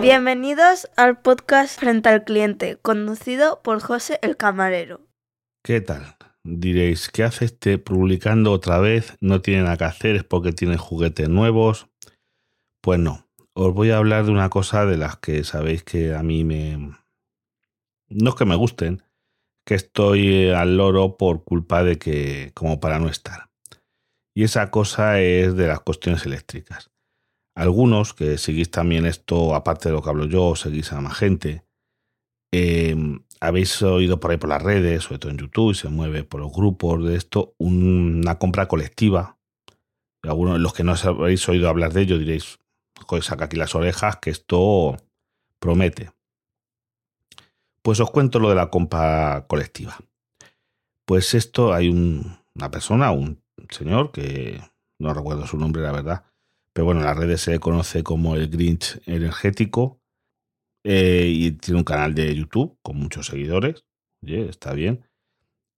Bienvenidos al podcast Frente al Cliente, conducido por José el Camarero. ¿Qué tal? Diréis, ¿qué hace este publicando otra vez? ¿No tiene nada que hacer? ¿Es porque tiene juguetes nuevos? Pues no. Os voy a hablar de una cosa de las que sabéis que a mí me... No es que me gusten, que estoy al loro por culpa de que... como para no estar. Y esa cosa es de las cuestiones eléctricas. Algunos que seguís también esto, aparte de lo que hablo yo, seguís a más gente, eh, habéis oído por ahí por las redes, sobre todo en YouTube, se mueve por los grupos de esto, una compra colectiva. Algunos de los que no habéis oído hablar de ello diréis, joder, saca aquí las orejas, que esto promete. Pues os cuento lo de la compra colectiva. Pues esto hay una persona, un señor, que no recuerdo su nombre, la verdad, pero bueno, en las redes se conoce como el Grinch energético, eh, y tiene un canal de YouTube con muchos seguidores. Está bien.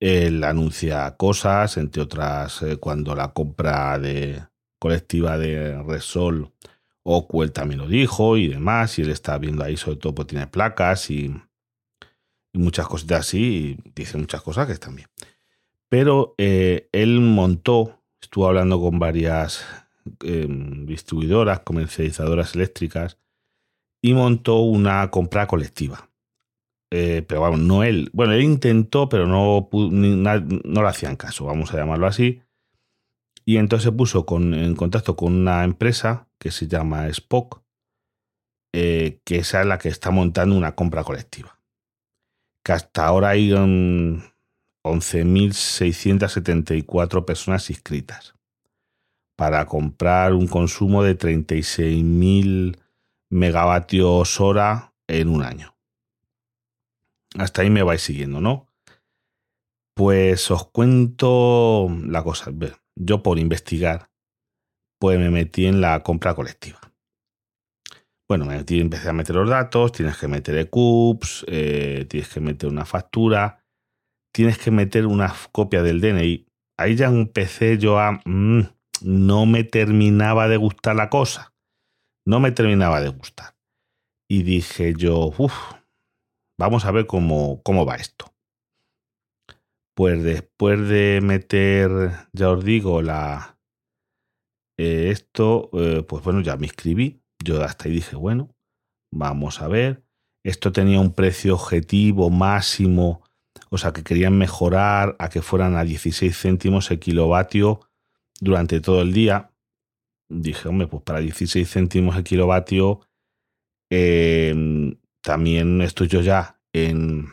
Él anuncia cosas, entre otras, eh, cuando la compra de colectiva de Resol, Ocuel también lo dijo y demás. Y él está viendo ahí, sobre todo, pues tiene placas y, muchas cositas así. Y dice muchas cosas que están bien. Pero eh, él montó, estuvo hablando con varias em, distribuidoras, comercializadoras eléctricas y montó una compra colectiva. Eh, pero vamos, no él. Bueno, él intentó, pero no, no le hacían caso, vamos a llamarlo así. Y entonces se puso en contacto con una empresa que se llama Spock, eh, que es la que está montando una compra colectiva. Que hasta ahora hay 11.674 personas inscritas para comprar un consumo de 36.000 megavatios hora en un año. Hasta ahí me vais siguiendo, ¿no? Pues os cuento la cosa. Yo por investigar, pues me metí en la compra colectiva. Bueno, me empecé a meter los datos, tienes que meter ECUPS, eh, tienes que meter una factura, tienes que meter una copia del DNI. Ahí ya empecé yo a... Mm, no me terminaba de gustar la cosa no me terminaba de gustar. Y dije yo, uff, vamos a ver cómo, cómo va esto. Pues después de meter, ya os digo, la, eh, esto, eh, pues bueno, ya me inscribí. Yo hasta ahí dije, bueno, vamos a ver. Esto tenía un precio objetivo máximo, o sea que querían mejorar a que fueran a 16 céntimos el kilovatio durante todo el día dije, hombre, pues para 16 céntimos el kilovatio, em, también estoy yo ya en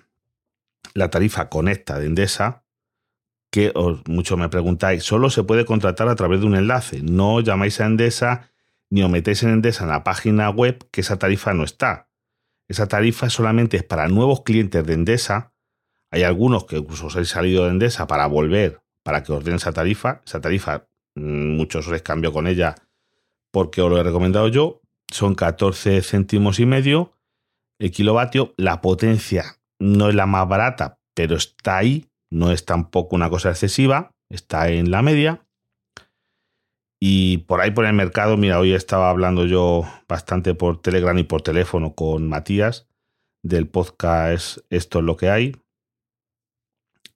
la tarifa conecta de Endesa, que os, muchos me preguntáis, solo se puede contratar a través de un enlace. No llamáis a Endesa ni os metéis en Endesa en la página web, que esa tarifa no está. Esa tarifa solamente es para nuevos clientes de Endesa. Hay algunos que incluso os habéis salido de Endesa para volver, para que os den esa tarifa. Esa tarifa, muchos os cambio con ella porque os lo he recomendado yo, son 14 céntimos y medio el kilovatio. La potencia no es la más barata, pero está ahí, no es tampoco una cosa excesiva, está en la media. Y por ahí por el mercado, mira, hoy estaba hablando yo bastante por Telegram y por teléfono con Matías del podcast Esto es lo que hay.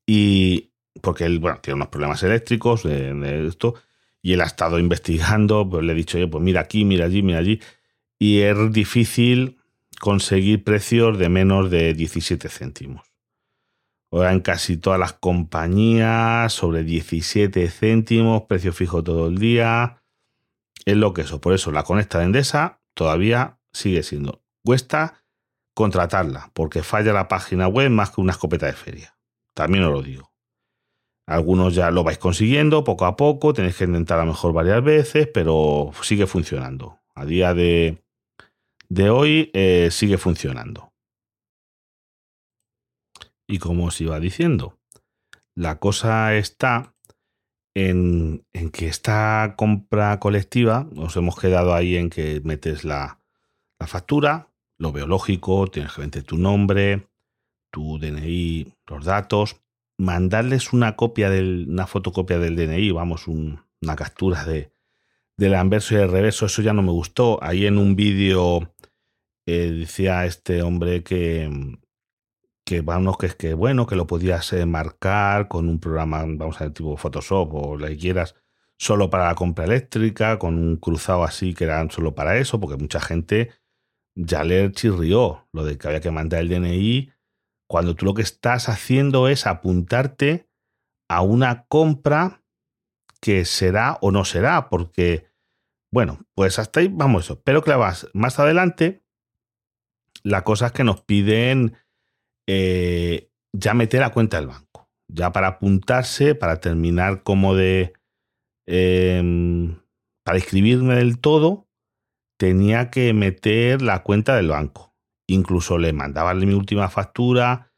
Y porque él, bueno, tiene unos problemas eléctricos de esto y él ha estado investigando, pues le he dicho, oye, pues mira aquí, mira allí, mira allí, y es difícil conseguir precios de menos de 17 céntimos. Ahora en casi todas las compañías, sobre 17 céntimos, precio fijo todo el día. Es lo que eso. Por eso la conecta de Endesa todavía sigue siendo. Cuesta contratarla, porque falla la página web más que una escopeta de feria. También os lo digo. Algunos ya lo vais consiguiendo poco a poco, tenéis que intentar a lo mejor varias veces, pero sigue funcionando. A día de, de hoy eh, sigue funcionando. Y como os iba diciendo, la cosa está en, en, que esta compra colectiva, nos hemos quedado ahí en que metes la, la factura, lo veo lógico, tienes que meter tu nombre, tu DNI, los datos, mandarles una copia del, una fotocopia del DNI, vamos, una captura de, del anverso y el reverso, eso ya no me gustó. Ahí en un vídeo eh, decía este hombre que, que vamos, que es que bueno, que lo podías marcar con un programa, vamos a ver, tipo Photoshop o lo que quieras, solo para la compra eléctrica, con un cruzado así que eran solo para eso, porque mucha gente ya le chirrió lo de que había que mandar el DNI, cuando tú lo que estás haciendo es apuntarte a una compra que será o no será, porque bueno, pues hasta ahí vamos eso. Pero que más adelante, la cosa es que nos piden eh, ya meter a cuenta del banco. Ya para apuntarse, para terminar como de... Em, para inscribirme del todo, tenía que meter la cuenta del banco. Incluso le mandaban mi última factura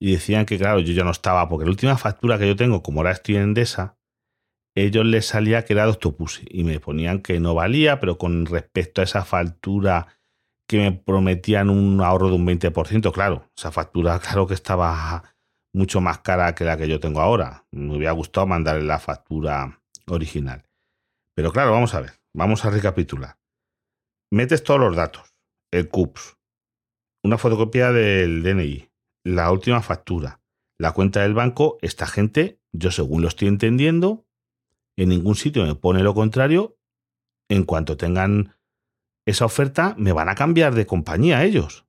y decían que, claro, yo ya no estaba, porque la última factura que yo tengo, como ahora estoy en Endesa, ellos les salía que era y me ponían que no valía, pero con respecto a esa factura que me prometían un ahorro de un 20%, claro, esa factura claro que estaba mucho más cara que la que yo tengo ahora. Me hubiera gustado mandarle la factura original. Pero claro, vamos a ver, vamos a recapitular. Metes todos los datos, el CUPS, una fotocopia del DNI, la última factura, la cuenta del banco, esta gente, yo según lo estoy entendiendo, en ningún sitio me pone lo contrario. En cuanto tengan esa oferta, me van a cambiar de compañía ellos.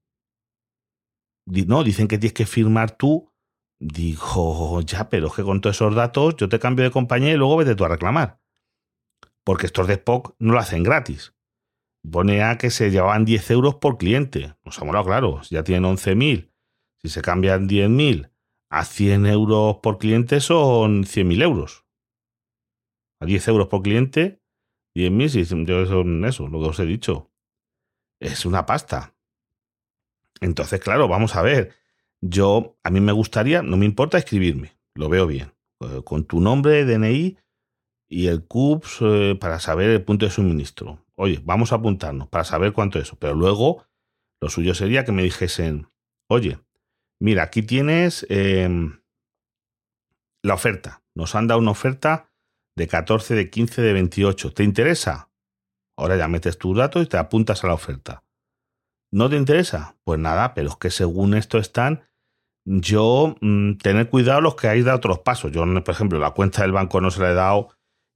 No, dicen que tienes que firmar tú. Dijo, ya, pero es que con todos esos datos yo te cambio de compañía y luego vete tú a reclamar. Porque estos de Spock no lo hacen gratis. Pone a que se llevaban 10 euros por cliente. Nos ha molado, claro. Ya tienen 11.000. Si se cambian 10.000 a 100 euros por cliente son 100.000 euros. 10 euros por cliente, 10.000, yo eso, eso, lo que os he dicho. Es una pasta. Entonces, claro, vamos a ver. Yo, a mí me gustaría, no me importa escribirme, lo veo bien. Eh, con tu nombre, DNI y el CUPS eh, para saber el punto de suministro. Oye, vamos a apuntarnos para saber cuánto es. Pero luego, lo suyo sería que me dijesen, oye, mira, aquí tienes em, la oferta. Nos han dado una oferta de 14, de 15, de 28. ¿Te interesa? Ahora ya metes tus datos y te apuntas a la oferta. ¿No te interesa? Pues nada, pero es que según esto están, yo mm, tener cuidado los que hay de otros pasos. Yo, por ejemplo, la cuenta del banco no se la he dado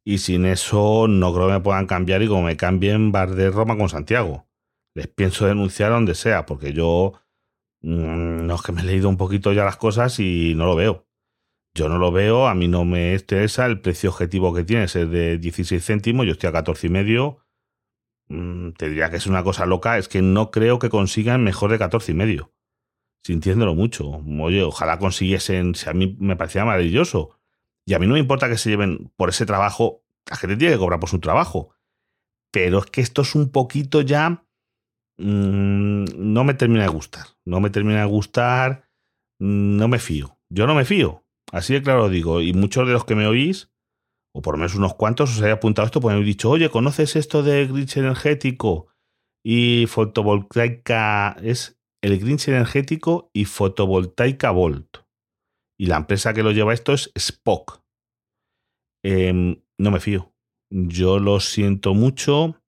y sin eso no creo que me puedan cambiar y como me cambien bar de Roma con Santiago. Les pienso denunciar donde sea, porque yo mm, no es que me he leído un poquito ya las cosas y no lo veo. Yo no lo veo, a mí no me interesa. El precio objetivo que tiene es de 16 céntimos, yo estoy a 14 y medio. Mm, te diría que es una cosa loca, es que no creo que consigan mejor de 14 y medio. Sintiéndolo mucho. Oye, ojalá consiguiesen, si a mí me parecía maravilloso. Y a mí no me importa que se lleven por ese trabajo, la gente tiene que cobrar por su trabajo. Pero es que esto es un poquito ya... Mm, no me termina de gustar. No me termina de gustar. No me fío. Yo no me fío. Así de claro digo, y muchos de los que me oís, o por lo menos unos cuantos, os he apuntado esto porque me habéis dicho, oye, ¿conoces esto de grinch energético y fotovoltaica? Es el grinch energético y fotovoltaica Volt. Y la empresa que lo lleva esto es Spock. Em, no me fío. Yo lo siento mucho.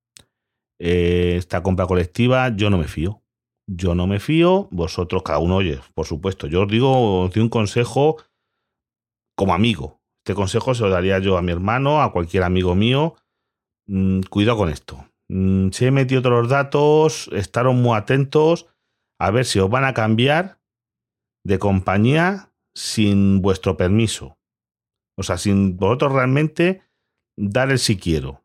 Eh, esta compra colectiva, yo no me fío. Yo no me fío. Vosotros, cada uno, oye, por supuesto. Yo os digo, os doy un consejo como amigo. Este consejo se lo daría yo a mi hermano, a cualquier amigo mío. Mm, cuidado con esto. Mm, si he metido todos los datos, estaros muy atentos a ver si os van a cambiar de compañía sin vuestro permiso. O sea, sin vosotros realmente dar el si quiero.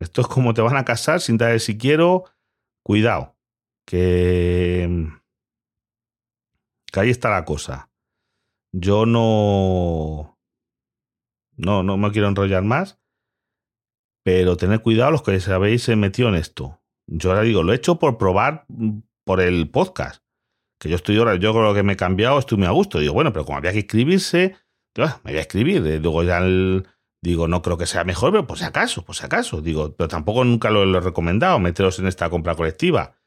Esto es como te van a casar sin dar el si quiero. Cuidado. Que, ahí está la cosa. Yo no. No, no me quiero enrollar más. Pero tened cuidado los que os habéis metido en esto. Yo ahora digo, lo he hecho por probar mm, por el podcast. Que yo estoy ahora, yo creo que me he cambiado, estoy muy a gusto. Digo, bueno, pero como había que inscribirse, ah, me voy a escribir. Luego ya digo, no creo que sea mejor, pero por si acaso, por si acaso. Digo, pero tampoco nunca lo, he recomendado, meteros en esta compra colectiva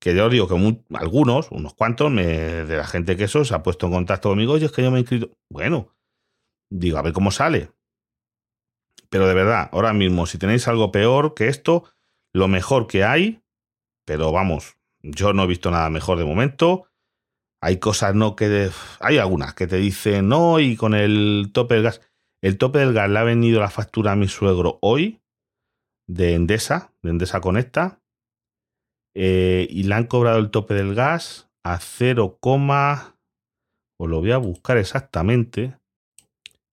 que yo digo que algunos, unos cuantos, de la gente que eso se ha puesto en contacto conmigo, y es que yo me he inscrito. Bueno, digo, a ver cómo sale. Pero de verdad, ahora mismo, si tenéis algo peor que esto, lo mejor que hay, pero vamos, yo no he visto nada mejor de momento. Hay cosas no que... hay algunas que te dicen no y con el tope del gas. El tope del gas le ha venido la factura a mi suegro hoy de Endesa, de Endesa Conecta, eh, y le han cobrado el tope del gas a 0, os lo voy a buscar exactamente.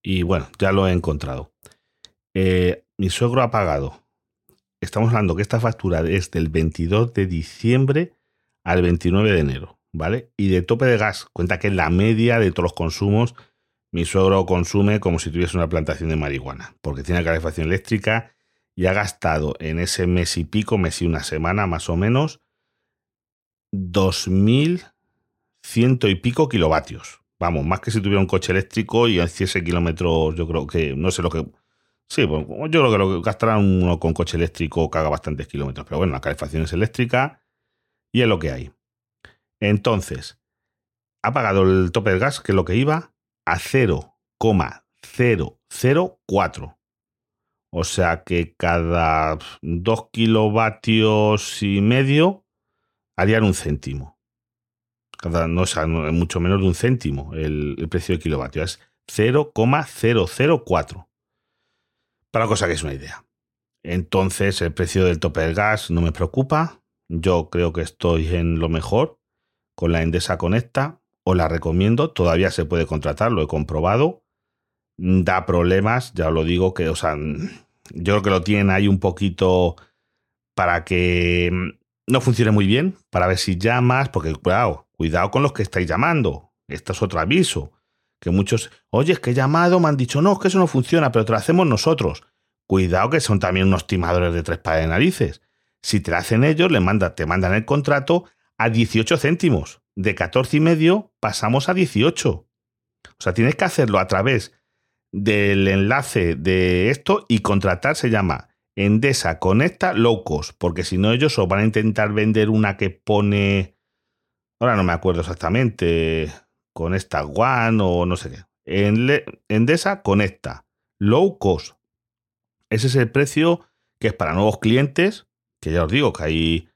Y bueno, ya lo he encontrado. Eh, mi suegro ha pagado. Estamos hablando que esta factura es del 22 de diciembre al 29 de enero, ¿vale? Y de tope de gas, cuenta que la media de todos los consumos. Mi suegro consume como si tuviese una plantación de marihuana, porque tiene calefacción eléctrica y ha gastado en ese mes y pico, mes y una semana más o menos, 2.100 y pico kilovatios. Vamos, más que si tuviera un coche eléctrico y hiciese kilómetros, yo creo que, no sé lo que... Sí, pues, yo creo que lo que gastará uno con coche eléctrico haga bastantes kilómetros. Pero bueno, la calefacción es eléctrica y es lo que hay. Entonces, ha pagado el tope del gas, que es lo que iba, a 0,004. O sea que cada 2 kilovatios y medio harían un céntimo. Cada, no, es mucho menos de un céntimo el, precio de kilovatio. Es 0,004. Para cosa que es una idea. Entonces, el precio del tope del gas no me preocupa. Yo creo que estoy en lo mejor con la Endesa Conecta. Os la recomiendo. Todavía se puede contratar, lo he comprobado. Da problemas, ya os lo digo, que, o sea, yo creo que lo tienen ahí un poquito para que no funcione muy bien, para ver si llamas, porque cuidado, cuidado con los que estáis llamando. Esto es otro aviso. Que muchos, oye, es que he llamado, me han dicho, no, es que eso no funciona, pero te lo hacemos nosotros. Cuidado que son también unos timadores de tres pares de narices. Si te lo hacen ellos, le manda, te mandan el contrato a 18 céntimos. De 14 y medio pasamos a 18. O sea, tienes que hacerlo a través del enlace de esto y contratar se llama Endesa Conecta Low Cost, porque si no ellos os van a intentar vender una que pone, ahora no me acuerdo exactamente, con esta One o no sé qué. Endesa Conecta Low Cost. Ese es el precio que es para nuevos clientes, que ya os digo que hay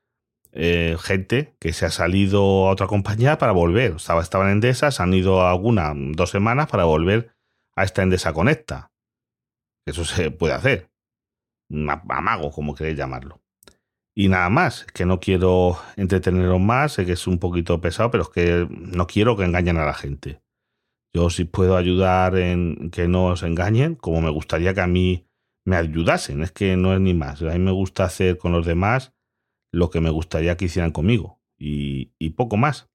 eh, gente que se ha salido a otra compañía para volver. Estaba, estaban en Endesa, se han ido alguna dos semanas para volver a esta Endesa Conecta. Eso se puede hacer. Amago, como queréis llamarlo. Y nada más, que no quiero entreteneros más, sé que es un poquito pesado, pero es que no quiero que engañen a la gente. Yo sí puedo ayudar en que no os engañen, como me gustaría que a mí me ayudasen, es que no es ni más. A mí me gusta hacer con los demás lo que me gustaría que hicieran conmigo y, poco más.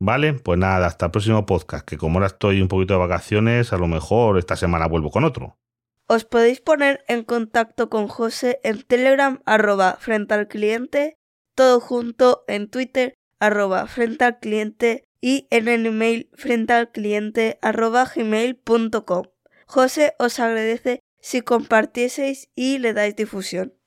Vale, pues nada, hasta el próximo podcast, que como ahora estoy un poquito de vacaciones, a lo mejor esta semana vuelvo con otro. Os podéis poner en contacto con José en Telegram arroba frente al cliente, todo junto en Twitter arroba frente al cliente y en el email frente al cliente arroba. José os agradece si compartieseis y le dais difusión.